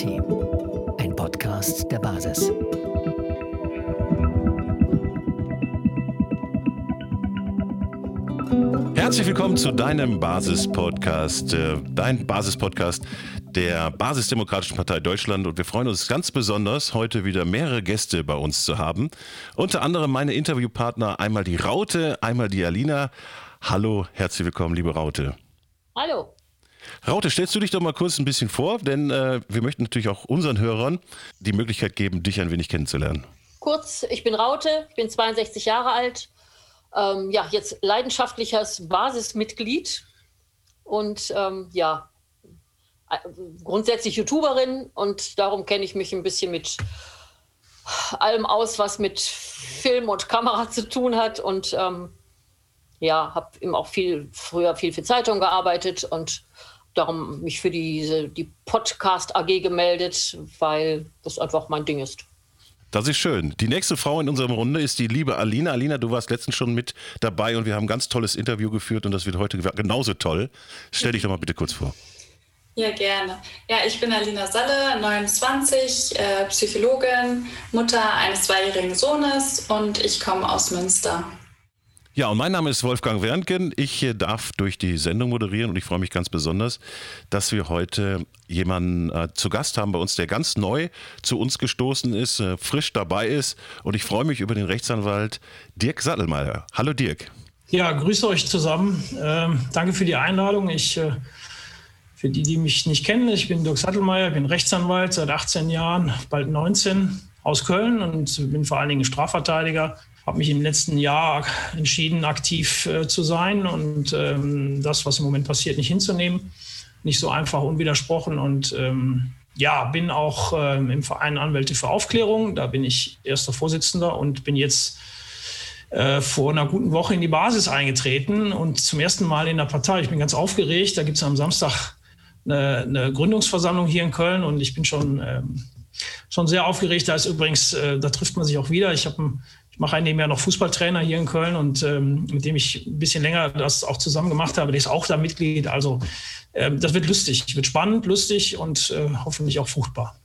Team, ein Podcast der Basis. Herzlich willkommen zu deinem Basis-Podcast, äh, dein Basis-Podcast der Basisdemokratischen Partei Deutschland. Und wir freuen uns ganz besonders, heute wieder mehrere Gäste bei uns zu haben. Unter anderem meine Interviewpartner, einmal die Raute, einmal die Alina. Hallo, herzlich willkommen, liebe Raute. Hallo. Raute, stellst du dich doch mal kurz ein bisschen vor, denn äh, wir möchten natürlich auch unseren Hörern die Möglichkeit geben, dich ein wenig kennenzulernen. Kurz, ich bin Raute, ich bin 62 Jahre alt, ähm, ja, jetzt leidenschaftliches Basismitglied und ähm, ja, äh, grundsätzlich YouTuberin und darum kenne ich mich ein bisschen mit allem aus, was mit Film und Kamera zu tun hat und ähm, ja, habe eben auch viel früher viel für Zeitung gearbeitet und darum mich für diese, die Podcast AG gemeldet, weil das einfach mein Ding ist. Das ist schön. Die nächste Frau in unserer Runde ist die liebe Alina. Alina, du warst letztens schon mit dabei und wir haben ein ganz tolles Interview geführt und das wird heute genauso toll. Stell dich doch mal bitte kurz vor. Ja, gerne. Ja, ich bin Alina Salle, 29, äh, Psychologin, Mutter eines zweijährigen Sohnes und ich komme aus Münster. Ja, und mein Name ist Wolfgang Wernken. Ich äh, darf durch die Sendung moderieren und ich freue mich ganz besonders, dass wir heute jemanden äh, zu Gast haben bei uns, der ganz neu zu uns gestoßen ist, äh, frisch dabei ist. Und ich freue mich über den Rechtsanwalt Dirk Sattelmeier. Hallo Dirk. Ja, grüße euch zusammen. Ähm, danke für die Einladung. Ich, äh, für die, die mich nicht kennen, ich bin Dirk Sattelmeier, bin Rechtsanwalt seit 18 Jahren, bald 19 aus Köln und bin vor allen Dingen Strafverteidiger habe mich im letzten Jahr entschieden, aktiv äh, zu sein und ähm, das, was im Moment passiert, nicht hinzunehmen. Nicht so einfach unwidersprochen und ähm, ja, bin auch ähm, im Verein Anwälte für Aufklärung. Da bin ich erster Vorsitzender und bin jetzt äh, vor einer guten Woche in die Basis eingetreten und zum ersten Mal in der Partei. Ich bin ganz aufgeregt. Da gibt es am Samstag eine, eine, Gründungsversammlung hier in Köln und ich bin schon, ähm, schon sehr aufgeregt. Da ist übrigens, äh, da trifft man sich auch wieder. Ich habe einen mache einen nebenher noch Fußballtrainer hier in Köln und ähm, mit dem ich ein bisschen länger das auch zusammen gemacht habe. Der ist auch da Mitglied. Also ähm, das wird lustig, wird spannend, lustig und äh, hoffentlich auch fruchtbar.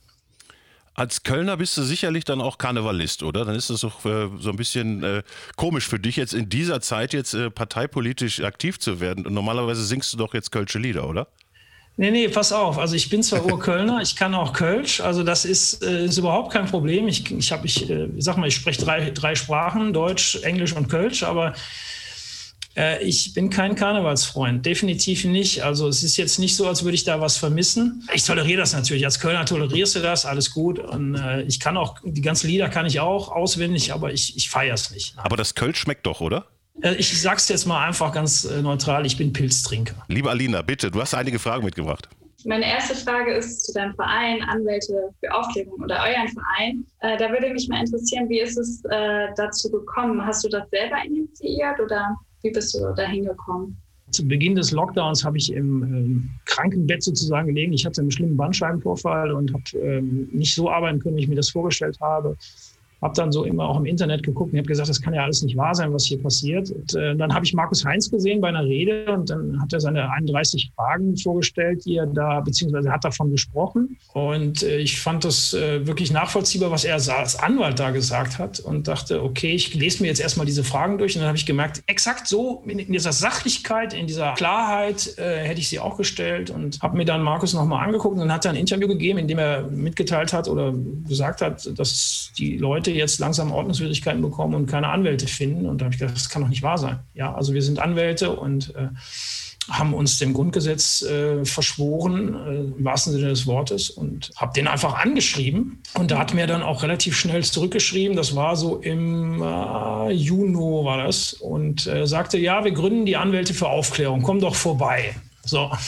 Als Kölner bist du sicherlich dann auch Karnevalist, oder? Dann ist es doch äh, so ein bisschen äh, komisch für dich jetzt in dieser Zeit jetzt äh, parteipolitisch aktiv zu werden. Und normalerweise singst du doch jetzt Kölsche Lieder, oder? Nee, nee, pass auf. Also ich bin zwar Urkölner, ich kann auch Kölsch, also das ist, äh, ist überhaupt kein Problem. Ich, ich, hab, ich äh, sag mal, ich spreche drei, drei Sprachen, Deutsch, Englisch und Kölsch, aber äh, ich bin kein Karnevalsfreund, definitiv nicht. Also es ist jetzt nicht so, als würde ich da was vermissen. Ich toleriere das natürlich. Als Kölner tolerierst du das, alles gut. Und äh, ich kann auch, die ganzen Lieder kann ich auch auswendig, aber ich, ich feiere es nicht. Aber das Kölsch schmeckt doch, oder? Äh, ich sag's jetzt mal einfach ganz äh, neutral, ich bin Pilztrinker. Liebe Alina, bitte, du hast einige Fragen mitgebracht. Meine erste Frage ist zu deinem Verein, Anwälte für Aufklärung oder euren Verein. Äh, da würde mich mal interessieren, wie ist es äh, dazu gekommen? Hast du das selber initiiert oder wie bist du da hingekommen? Zu Beginn des Lockdowns habe ich im ähm, Krankenbett sozusagen gelegen. Ich hatte einen schlimmen Bandscheibenvorfall und habe ähm, nicht so arbeiten können, wie ich mir das vorgestellt habe habe dann so immer auch im Internet geguckt und habe gesagt, das kann ja alles nicht wahr sein, was hier passiert. Und äh, dann habe ich Markus Heinz gesehen bei einer Rede und dann hat er seine 31 Fragen vorgestellt, die er da, beziehungsweise hat davon gesprochen. Und äh, ich fand das äh, wirklich nachvollziehbar, was er als Anwalt da gesagt hat und dachte, okay, ich lese mir jetzt erstmal diese Fragen durch und dann habe ich gemerkt, exakt so in, in dieser Sachlichkeit, in dieser Klarheit äh, hätte ich sie auch gestellt und habe mir dann Markus nochmal angeguckt und dann hat er ein Interview gegeben, in dem er mitgeteilt hat oder gesagt hat, dass die Leute Leute jetzt langsam Ordnungswidrigkeiten bekommen und keine Anwälte finden. Und da habe ich gedacht, das kann doch nicht wahr sein. Ja, also wir sind Anwälte und äh, haben uns dem Grundgesetz äh, verschworen, äh, im wahrsten Sinne des Wortes, und habe den einfach angeschrieben. Und da hat mir dann auch relativ schnell zurückgeschrieben, das war so im äh, Juni war das, und äh, sagte, ja, wir gründen die Anwälte für Aufklärung, komm doch vorbei. So.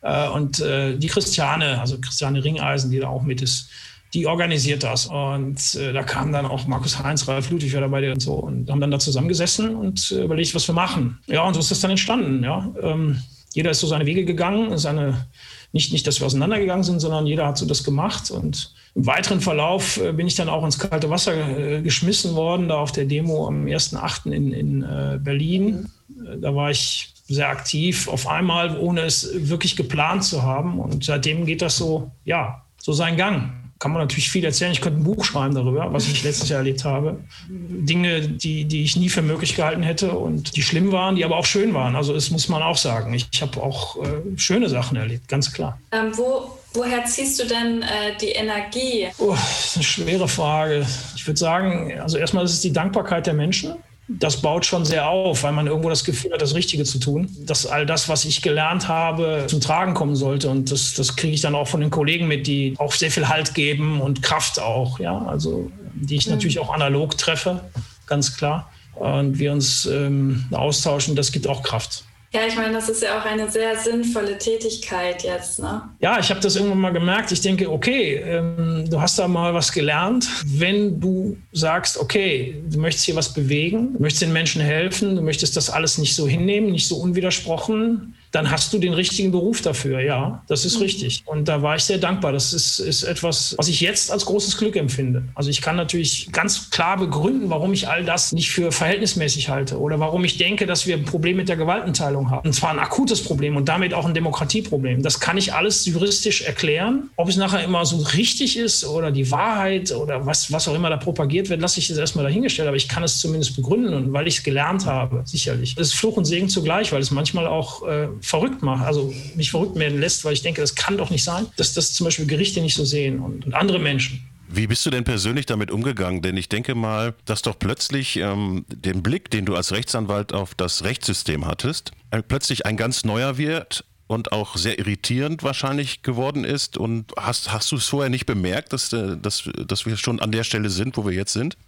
Äh, und äh, die Christiane, also Christiane Ringeisen, die da auch mit ist, die organisiert das. Und äh, da kam dann auch Markus Heinz, Ralf Ludwig war dabei und so und haben dann da zusammengesessen und äh, überlegt, was wir machen. Ja, und so ist das dann entstanden. Ja. Ähm, jeder ist so seine Wege gegangen, seine, nicht, nicht, dass wir auseinandergegangen sind, sondern jeder hat so das gemacht. Und im weiteren Verlauf äh, bin ich dann auch ins kalte Wasser äh, geschmissen worden, da auf der Demo am 1.8. in, in äh, Berlin. Äh, da war ich sehr aktiv auf einmal, ohne es wirklich geplant zu haben. Und seitdem geht das so, ja, so seinen Gang kann man natürlich viel erzählen. Ich könnte ein Buch schreiben darüber, was ich letztes Jahr erlebt habe. Dinge, die, die ich nie für möglich gehalten hätte und die schlimm waren, die aber auch schön waren. Also das muss man auch sagen. Ich, ich habe auch äh, schöne Sachen erlebt, ganz klar. Ähm, wo, woher ziehst du denn äh, die Energie? Oh, das ist eine schwere Frage. Ich würde sagen, also erstmal ist es die Dankbarkeit der Menschen das baut schon sehr auf, weil man irgendwo das Gefühl hat, das Richtige zu tun. Dass all das, was ich gelernt habe, zum Tragen kommen sollte. Und das, das kriege ich dann auch von den Kollegen mit, die auch sehr viel Halt geben und Kraft auch. Ja, also die ich mhm. natürlich auch analog treffe, ganz klar. Und wir uns ähm, austauschen, das gibt auch Kraft. Ja, ich meine, das ist ja auch eine sehr sinnvolle Tätigkeit jetzt, ne? Ja, ich habe das irgendwann mal gemerkt. Ich denke, okay, ähm, du hast da mal was gelernt. Wenn du sagst, okay, du möchtest hier was bewegen, du möchtest den Menschen helfen, du möchtest das alles nicht so hinnehmen, nicht so unwidersprochen, dann hast du den richtigen Beruf dafür. Ja, das ist mhm. richtig. Und da war ich sehr dankbar. Das ist, ist etwas, was ich jetzt als großes Glück empfinde. Also ich kann natürlich ganz klar begründen, warum ich all das nicht für verhältnismäßig halte oder warum ich denke, dass wir ein Problem mit der Gewaltenteilung haben. Und zwar ein akutes Problem und damit auch ein Demokratieproblem. Das kann ich alles juristisch erklären. Ob es nachher immer so richtig ist oder die Wahrheit oder was, was auch immer da propagiert wird, lasse ich jetzt erstmal dahingestellt. Aber ich kann es zumindest begründen und weil ich es gelernt habe, sicherlich. Das ist Fluch und Segen zugleich, weil es manchmal auch äh, verrückt macht, also mich verrückt werden lässt, weil ich denke, das kann doch nicht sein, dass das zum Beispiel Gerichte nicht so sehen und, und andere Menschen. Wie bist du denn persönlich damit umgegangen? Denn ich denke mal, dass doch plötzlich ähm, den Blick, den du als Rechtsanwalt auf das Rechtssystem hattest, äh, plötzlich ein ganz neuer wird und auch sehr irritierend wahrscheinlich geworden ist. Und hast, hast du es vorher nicht bemerkt, dass, äh, dass, dass wir schon an der Stelle sind, wo wir jetzt sind?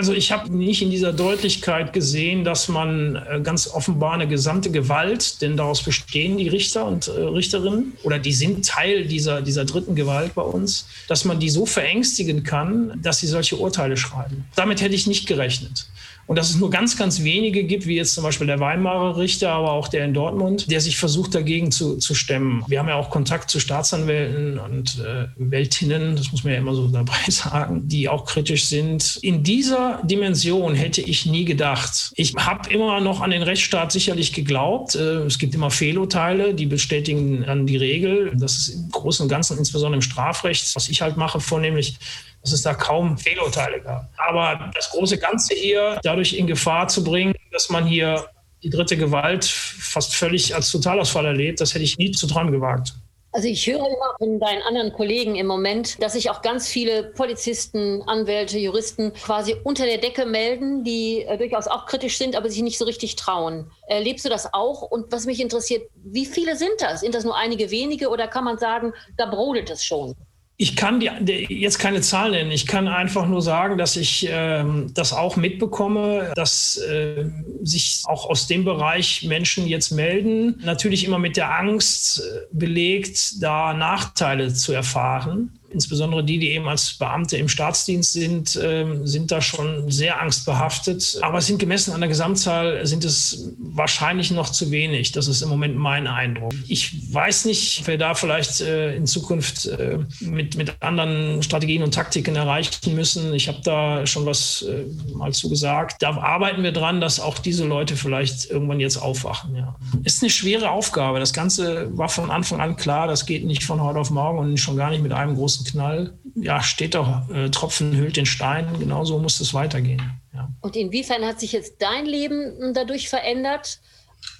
Also ich habe nicht in dieser Deutlichkeit gesehen, dass man äh, ganz offenbar eine gesamte Gewalt, denn daraus bestehen die Richter und äh, Richterinnen oder die sind Teil dieser, dieser dritten Gewalt bei uns, dass man die so verängstigen kann, dass sie solche Urteile schreiben. Damit hätte ich nicht gerechnet und dass es nur ganz, ganz wenige gibt, wie jetzt zum Beispiel der Weimarer Richter, aber auch der in Dortmund, der sich versucht dagegen zu, zu stemmen. Wir haben ja auch Kontakt zu Staatsanwälten und äh, Weltinnen, das muss man ja immer so dabei sagen, die auch kritisch sind. In dieser Dimension hätte ich nie gedacht. Ich habe immer noch an den Rechtsstaat sicherlich geglaubt. Äh, es gibt immer Fehlurteile, die bestätigen an die Regel. Das ist im Großen und Ganzen, insbesondere im Strafrecht, was ich halt mache, vornehmlich dass es da kaum Fehlurteile gab. Aber das große Ganze hier dadurch in Gefahr zu bringen, dass man hier die dritte Gewalt fast völlig als Totalausfall erlebt, das hätte ich nie zu träumen gewagt. Also ich höre immer von deinen anderen Kollegen im Moment, dass sich auch ganz viele Polizisten, Anwälte, Juristen quasi unter der Decke melden, die äh, durchaus auch kritisch sind, aber sich nicht so richtig trauen. Erlebst du das auch? Und was mich interessiert, wie viele sind das? Sind das nur einige wenige oder kann man sagen, da brodelt es schon? Ich kann die, jetzt keine Zahl nennen. Ich kann einfach nur sagen, dass ich ähm, das auch mitbekomme, dass äh, sich auch aus dem Bereich Menschen jetzt melden. Natürlich immer mit der Angst äh, belegt, da Nachteile zu erfahren insbesondere die, die eben als Beamte im Staatsdienst sind, ähm, sind da schon sehr angstbehaftet. Aber es sind gemessen an der Gesamtzahl, sind es wahrscheinlich noch zu wenig. Das ist im Moment mein Eindruck. Ich weiß nicht, wer da vielleicht äh, in Zukunft äh, mit, mit anderen Strategien und Taktiken erreichen müssen. Ich habe da schon was äh, mal zu gesagt. Da arbeiten wir dran, dass auch diese Leute vielleicht irgendwann jetzt aufwachen. Ja. Ist eine schwere Aufgabe. Das Ganze war von Anfang an klar, das geht nicht von heute auf morgen und schon gar nicht mit einem großen großen Knall, ja, steht doch, äh, Tropfen hüllt den Stein, genauso muss es weitergehen. Ja. Und inwiefern hat sich jetzt dein Leben dadurch verändert?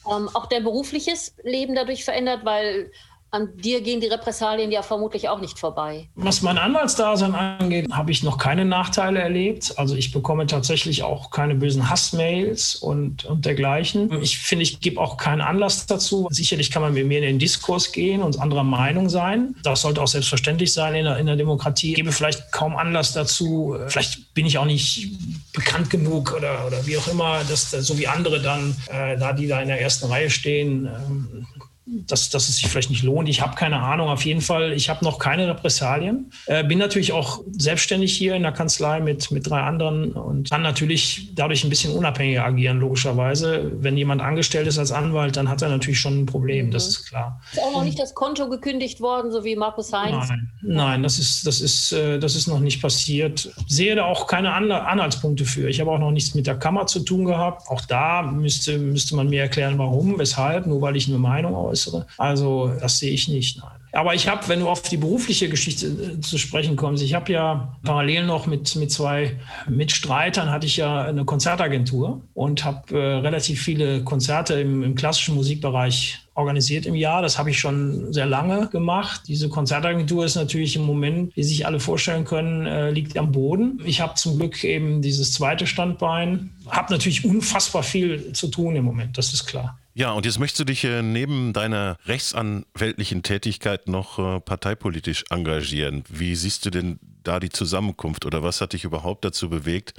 Ähm, auch dein berufliches Leben dadurch verändert, weil an dir gehen die Repressalien ja vermutlich auch nicht vorbei. Was mein Anwaltsdasein angeht, habe ich noch keine Nachteile erlebt. Also ich bekomme tatsächlich auch keine bösen Hassmails und, und dergleichen. Ich finde, ich gebe auch keinen Anlass dazu. Sicherlich kann man mit mir in den Diskurs gehen und anderer Meinung sein. Das sollte auch selbstverständlich sein in der, in der Demokratie. Ich gebe vielleicht kaum Anlass dazu. Vielleicht bin ich auch nicht bekannt genug oder, oder wie auch immer, dass so wie andere dann, äh, da die da in der ersten Reihe stehen, ähm, dass, dass es sich vielleicht nicht lohnt. Ich habe keine Ahnung. Auf jeden Fall, ich habe noch keine Repressalien. Äh, bin natürlich auch selbstständig hier in der Kanzlei mit, mit drei anderen und kann natürlich dadurch ein bisschen unabhängiger agieren, logischerweise. Wenn jemand angestellt ist als Anwalt, dann hat er natürlich schon ein Problem, mhm. das ist klar. Ist auch noch nicht das Konto gekündigt worden, so wie Markus Heinz? Nein, nein das, ist, das, ist, äh, das ist noch nicht passiert. Sehe da auch keine Anhaltspunkte für. Ich habe auch noch nichts mit der Kammer zu tun gehabt. Auch da müsste, müsste man mir erklären, warum, weshalb, nur weil ich eine Meinung aus größere. Also das sehe ich nicht, nein. Aber ich habe, wenn du auf die berufliche Geschichte äh, zu sprechen kommst, ich habe ja parallel noch mit, mit zwei Mitstreitern hatte ich ja eine Konzertagentur und habe äh, relativ viele Konzerte im, im klassischen Musikbereich organisiert im Jahr. Das habe ich schon sehr lange gemacht. Diese Konzertagentur ist natürlich im Moment, wie sich alle vorstellen können, äh, liegt am Boden. Ich habe zum Glück eben dieses zweite Standbein. Habe natürlich unfassbar viel zu tun im Moment, das ist klar. Ja, und jetzt möchtest du dich äh, neben deiner rechtsanwältlichen Tätigkeit noch äh, parteipolitisch engagieren. Wie siehst du denn da die Zusammenkunft oder was hat dich überhaupt dazu bewegt,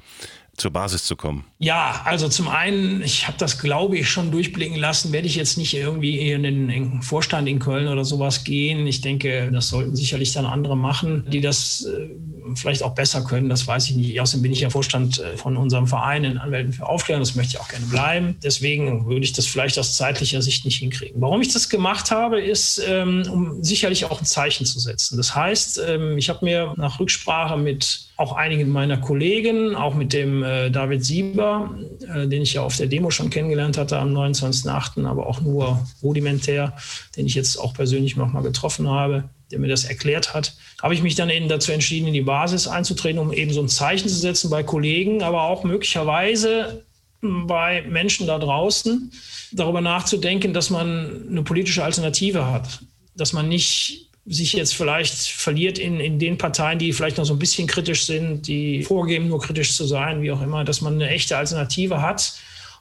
zur Basis zu kommen? Ja, also zum einen, ich habe das, glaube ich, schon durchblicken lassen, werde ich jetzt nicht irgendwie in den, Vorstand in Köln oder sowas gehen. Ich denke, das sollten sicherlich dann andere machen, die das äh, vielleicht auch besser können. Das weiß ich nicht. Außerdem bin ich ja Vorstand äh, von unserem Verein in Anwälten für Aufklärung. Das möchte ich auch gerne bleiben. Deswegen würde ich das vielleicht aus zeitlicher Sicht nicht hinkriegen. Warum ich das gemacht habe, ist, ähm, um sicherlich auch ein Zeichen zu setzen. Das heißt, ähm, ich habe mir nach Rücksprache mit auch einigen meiner Kollegen, auch mit dem äh, David Sieber, äh, den ich ja auf der Demo schon kennengelernt hatte am 29.08., aber auch nur rudimentär, den ich jetzt auch persönlich nochmal getroffen habe, der mir das erklärt hat, habe ich mich dann eben dazu entschieden, in die Basis einzutreten, um eben so ein Zeichen zu setzen bei Kollegen, aber auch möglicherweise bei Menschen da draußen, darüber nachzudenken, dass man eine politische Alternative hat, dass man nicht sich jetzt vielleicht verliert in, in den Parteien, die vielleicht noch so ein bisschen kritisch sind, die vorgeben, nur kritisch zu sein, wie auch immer, dass man eine echte Alternative hat,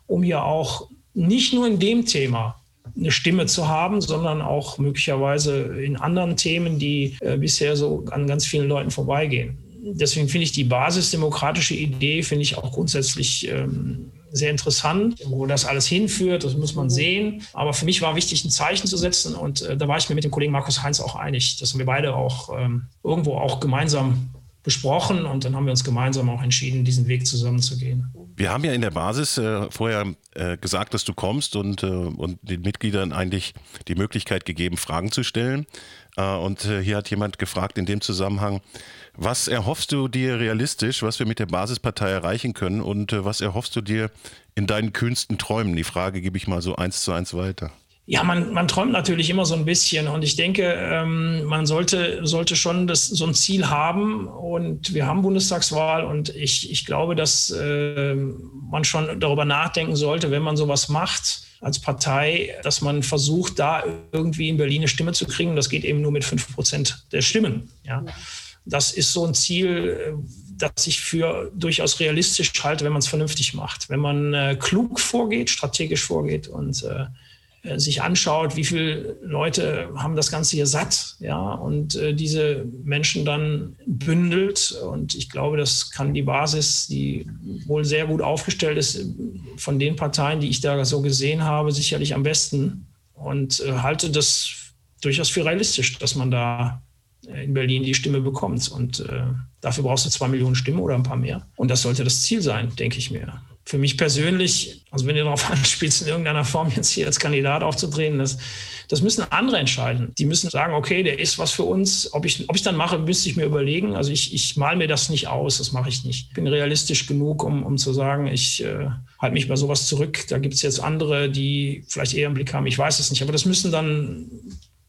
um hier auch nicht nur in dem Thema eine Stimme zu haben, sondern auch möglicherweise in anderen Themen, die äh, bisher so an ganz vielen Leuten vorbeigehen. Deswegen finde ich die basisdemokratische Idee, finde ich auch grundsätzlich ähm, sehr interessant. Wo das alles hinführt, das muss man mhm. sehen. Aber für mich war wichtig, ein Zeichen zu setzen. Und äh, da war ich mir mit dem Kollegen Markus Heinz auch einig, dass wir beide auch ähm, irgendwo auch gemeinsam besprochen und dann haben wir uns gemeinsam auch entschieden, diesen Weg zusammenzugehen. Wir haben ja in der Basis äh, vorher äh, gesagt, dass du kommst und, äh, und den Mitgliedern eigentlich die Möglichkeit gegeben, Fragen zu stellen. Äh, und äh, hier hat jemand gefragt in dem Zusammenhang, was erhoffst du dir realistisch, was wir mit der Basispartei erreichen können und äh, was erhoffst du dir in deinen kühnsten Träumen? Die Frage gebe ich mal so eins zu eins weiter. Ja, man, man träumt natürlich immer so ein bisschen und ich denke, ähm, man sollte, sollte schon das, so ein Ziel haben und wir haben Bundestagswahl und ich, ich glaube, dass äh, man schon darüber nachdenken sollte, wenn man sowas macht als Partei, dass man versucht, da irgendwie in Berlin eine Stimme zu kriegen. Das geht eben nur mit fünf Prozent der Stimmen. Ja. Das ist so ein Ziel, äh, das ich für durchaus realistisch halte, wenn man es vernünftig macht. Wenn man äh, klug vorgeht, strategisch vorgeht und äh, sich anschaut, wie viele Leute haben das Ganze hier satt, ja, und äh, diese Menschen dann bündelt. Und ich glaube, das kann die Basis, die wohl sehr gut aufgestellt ist, von den Parteien, die ich da so gesehen habe, sicherlich am besten. Und äh, halte das durchaus für realistisch, dass man da in Berlin die Stimme bekommt. Und äh, dafür brauchst du zwei Millionen Stimmen oder ein paar mehr. Und das sollte das Ziel sein, denke ich mir. Für mich persönlich, also wenn ihr darauf anspielst, in irgendeiner Form jetzt hier als Kandidat aufzutreten, das, das müssen andere entscheiden. Die müssen sagen, okay, der ist was für uns. Ob ich, ob ich dann mache, müsste ich mir überlegen. Also ich, ich mal mir das nicht aus, das mache ich nicht. Ich bin realistisch genug, um, um zu sagen, ich äh, halte mich bei sowas zurück. Da gibt es jetzt andere, die vielleicht eher einen Blick haben. Ich weiß es nicht. Aber das müssen dann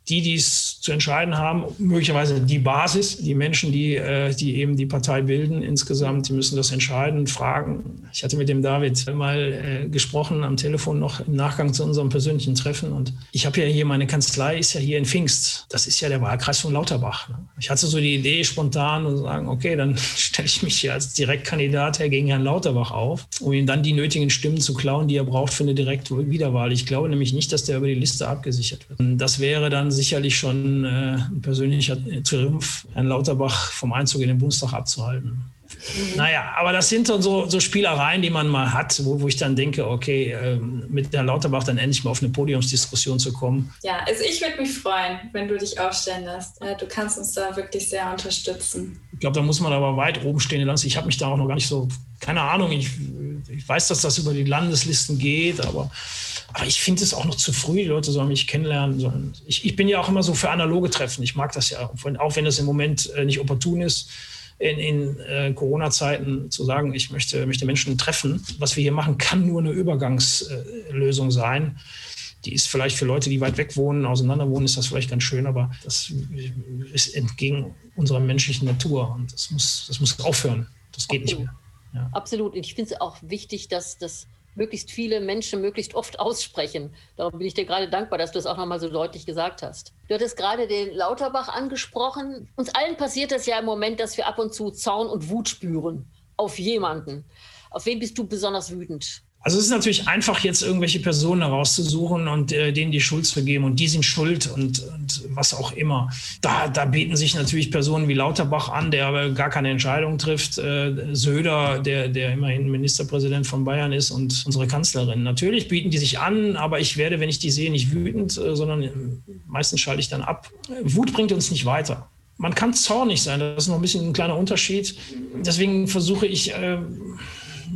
die, die es zu entscheiden haben, möglicherweise die Basis, die Menschen, die, äh, die eben die Partei bilden insgesamt, die müssen das entscheiden fragen. Ich hatte mit dem David mal äh, gesprochen am Telefon noch im Nachgang zu unserem persönlichen Treffen und ich habe ja hier, meine Kanzlei ist ja hier in Pfingst. Das ist ja der Wahlkreis von Lauterbach. Ne? Ich hatte so die Idee spontan und sagen, okay, dann stelle ich mich hier als Direktkandidat gegen Herrn Lauterbach auf, um ihm dann die nötigen Stimmen zu klauen, die er braucht für eine direkte Wiederwahl. Ich glaube nämlich nicht, dass der über die Liste abgesichert wird. Das wäre dann sicherlich schon äh, ein persönlicher Triumph, Herrn Lauterbach vom Einzug in den Bundestag abzuhalten. Naja, aber das sind dann so, so Spielereien, die man mal hat, wo, wo ich dann denke, okay, ähm, mit Herrn Lauterbach dann endlich mal auf eine Podiumsdiskussion zu kommen. Ja, also ich würde mich freuen, wenn du dich aufstellen lässt. Du kannst uns da wirklich sehr unterstützen. Ich glaube, da muss man aber weit oben stehen lassen. Ich habe mich da auch noch gar nicht so, keine Ahnung, ich, ich weiß, dass das über die Landeslisten geht, aber aber ich finde es auch noch zu früh, die Leute sollen mich kennenlernen. Ich, ich, bin ja auch immer so für analoge Treffen. Ich mag das ja, auch wenn es im Moment äh, nicht opportun ist, in, in äh, Corona-Zeiten zu sagen, ich möchte, möchte Menschen treffen. Was wir hier machen, kann nur eine Übergangslösung sein. Die ist vielleicht für Leute, die weit weg wohnen, auseinander wohnen, ist das vielleicht ganz schön, aber das ist entgegen unserer menschlichen Natur und das muss, das muss aufhören. Das geht Absolut. nicht mehr. Ja. Absolut. Und ich finde es auch wichtig, dass das möglichst viele Menschen möglichst oft aussprechen. Darum bin ich dir gerade dankbar, dass du das auch nochmal so deutlich gesagt hast. Du hattest gerade den Lauterbach angesprochen. Uns allen passiert das ja im Moment, dass wir ab und zu Zaun und Wut spüren auf jemanden. Auf wen bist du besonders wütend? Also es ist natürlich einfach, jetzt irgendwelche Personen herauszusuchen und äh, denen die Schuld zu geben und die sind schuld und, und, was auch immer. Da, da bieten sich natürlich Personen wie Lauterbach an, der aber gar keine Entscheidung trifft. Äh, Söder, der, der immerhin Ministerpräsident von Bayern ist und unsere Kanzlerin. Natürlich bieten die sich an, aber ich werde, wenn ich die sehe, nicht wütend, äh, sondern äh, meistens schalte ich dann ab. Wut bringt uns nicht weiter. Man kann zornig sein, das ist noch ein bisschen ein kleiner Unterschied. Deswegen versuche ich äh,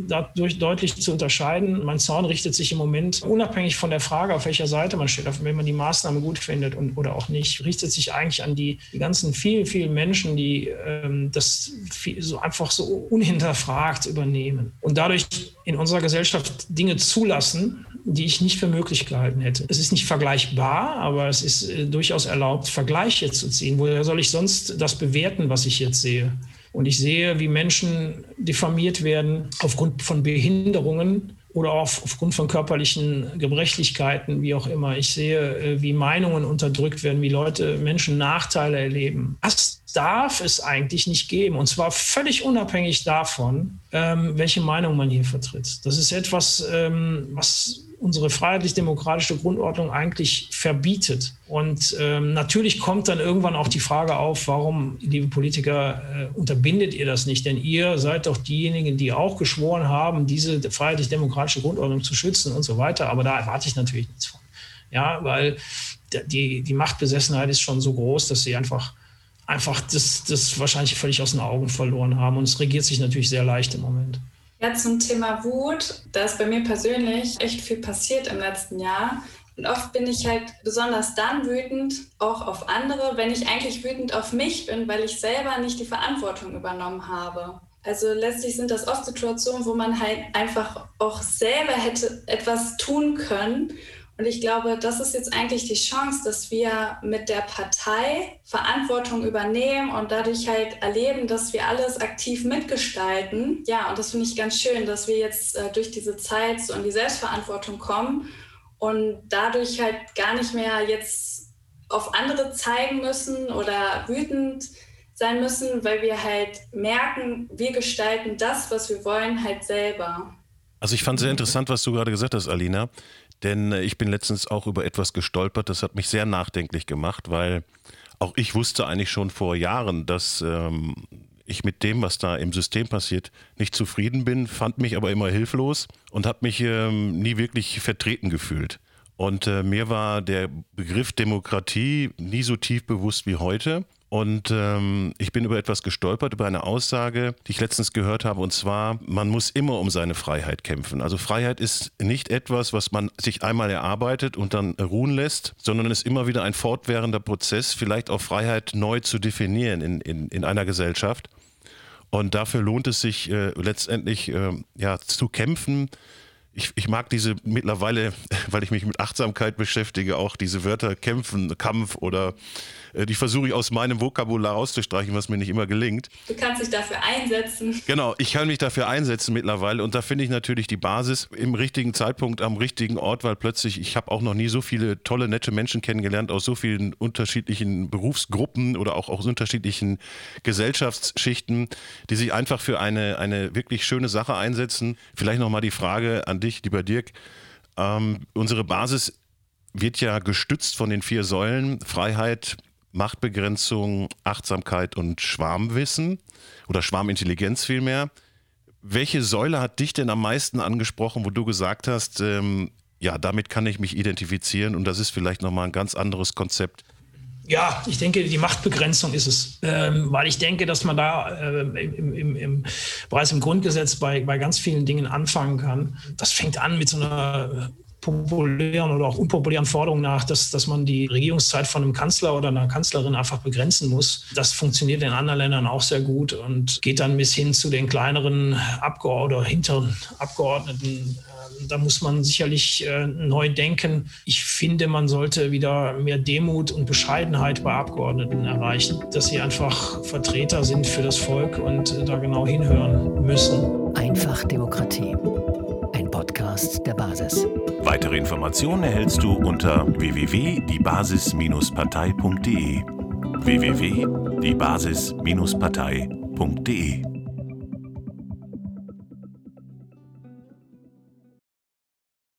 dadurch deutlich zu unterscheiden. Mein Zorn richtet sich im Moment unabhängig von der Frage, auf welcher Seite man steht, wenn man die Maßnahme gut findet und, oder auch nicht, richtet sich eigentlich an die, die ganzen vielen, vielen Menschen, die ähm, das viel, so einfach so unhinterfragt übernehmen und dadurch in unserer Gesellschaft Dinge zulassen, die ich nicht für möglich gehalten hätte. Es ist nicht vergleichbar, aber es ist äh, durchaus erlaubt, Vergleiche zu ziehen. Woher soll ich sonst das bewerten, was ich jetzt sehe? Und ich sehe, wie Menschen diffamiert werden aufgrund von Behinderungen oder auch aufgrund von körperlichen Gebrechlichkeiten, wie auch immer. Ich sehe, äh, wie Meinungen unterdrückt werden, wie Leute, Menschen Nachteile erleben. Das darf es eigentlich nicht geben. Und zwar völlig unabhängig davon, ähm, welche Meinung man hier vertritt. Das ist etwas, ähm, was unsere freiheitlich-demokratische Grundordnung eigentlich verbietet. Und ähm, natürlich kommt dann irgendwann auch die Frage auf, warum, liebe Politiker, äh, unterbindet ihr das nicht? Denn ihr seid doch diejenigen, die auch geschworen haben, diese freiheitlich-demokratische Grundordnung zu schützen und so weiter. Aber da erwarte ich natürlich nichts von. Ja, weil die, die Machtbesessenheit ist schon so groß, dass sie einfach einfach das, das wahrscheinlich völlig aus den Augen verloren haben. Und es regiert sich natürlich sehr leicht im Moment. Ja, zum Thema Wut, da ist bei mir persönlich echt viel passiert im letzten Jahr. Und oft bin ich halt besonders dann wütend, auch auf andere, wenn ich eigentlich wütend auf mich bin, weil ich selber nicht die Verantwortung übernommen habe. Also letztlich sind das oft Situationen, wo man halt einfach auch selber hätte etwas tun können und ich glaube, das ist jetzt eigentlich die Chance, dass wir mit der Partei Verantwortung übernehmen und dadurch halt erleben, dass wir alles aktiv mitgestalten. Ja, und das finde ich ganz schön, dass wir jetzt äh, durch diese Zeit so in die Selbstverantwortung kommen und dadurch halt gar nicht mehr jetzt auf andere zeigen müssen oder wütend sein müssen, weil wir halt merken, wir gestalten das, was wir wollen, halt selber. Also ich fand sehr interessant, was du gerade gesagt hast, Alina. Denn äh, ich bin letztens auch über etwas gestolpert, das hat mich sehr nachdenklich gemacht, weil auch ich wusste eigentlich schon vor Jahren, dass ähm, ich mit dem, was da im System passiert, nicht zufrieden bin, fand mich aber immer hilflos und habe mich ähm, nie wirklich vertreten gefühlt. Und äh, mir war der Begriff Demokratie nie so tief bewusst wie heute. Und ähm, ich bin über etwas gestolpert, über eine Aussage, die ich letztens gehört habe, und zwar, man muss immer um seine Freiheit kämpfen. Also Freiheit ist nicht etwas, was man sich einmal erarbeitet und dann ruhen lässt, sondern es ist immer wieder ein fortwährender Prozess, vielleicht auch Freiheit neu zu definieren in, in, in einer Gesellschaft. Und dafür lohnt es sich äh, letztendlich äh, ja, zu kämpfen, ich, ich mag diese mittlerweile, weil ich mich mit Achtsamkeit beschäftige, auch diese Wörter kämpfen, Kampf oder äh, die versuche ich aus meinem Vokabular auszustreichen, was mir nicht immer gelingt. Du kannst dich dafür einsetzen. Genau, ich kann mich dafür einsetzen mittlerweile und da finde ich natürlich die Basis im richtigen Zeitpunkt am richtigen Ort, weil plötzlich, ich habe auch noch nie so viele tolle, nette Menschen kennengelernt aus so vielen unterschiedlichen Berufsgruppen oder auch aus unterschiedlichen Gesellschaftsschichten, die sich einfach für eine, eine wirklich schöne Sache einsetzen. Vielleicht nochmal die Frage an dich, lieber Dirk. Ähm, unsere Basis wird ja gestützt von den vier Säulen Freiheit, Machtbegrenzung, Achtsamkeit und Schwarmwissen oder Schwarmintelligenz vielmehr. Welche Säule hat dich denn am meisten angesprochen, wo du gesagt hast, ähm, ja, damit kann ich mich identifizieren und das ist vielleicht nochmal ein ganz anderes Konzept? Ja, ich denke, die Machtbegrenzung ist es, ähm, weil ich denke, dass man da äh, im, im, im, bereits im Grundgesetz bei, bei ganz vielen Dingen anfangen kann. Das fängt an mit so einer populären oder auch unpopulären Forderung nach, dass, dass man die Regierungszeit von einem Kanzler oder einer Kanzlerin einfach begrenzen muss. Das funktioniert in anderen Ländern auch sehr gut und geht dann bis hin zu den kleineren Abgeordneten oder hinteren Abgeordneten. Ähm, da muss man sicherlich äh, neu denken. Ich finde, man sollte wieder mehr Demut und Bescheidenheit bei Abgeordneten erreichen, dass sie einfach Vertreter sind für das Volk und äh, da genau hinhören müssen. Einfach Demokratie. Podcast der Basis. Weitere Informationen erhältst du unter www.diebasis-partei.de www.diebasis-partei.de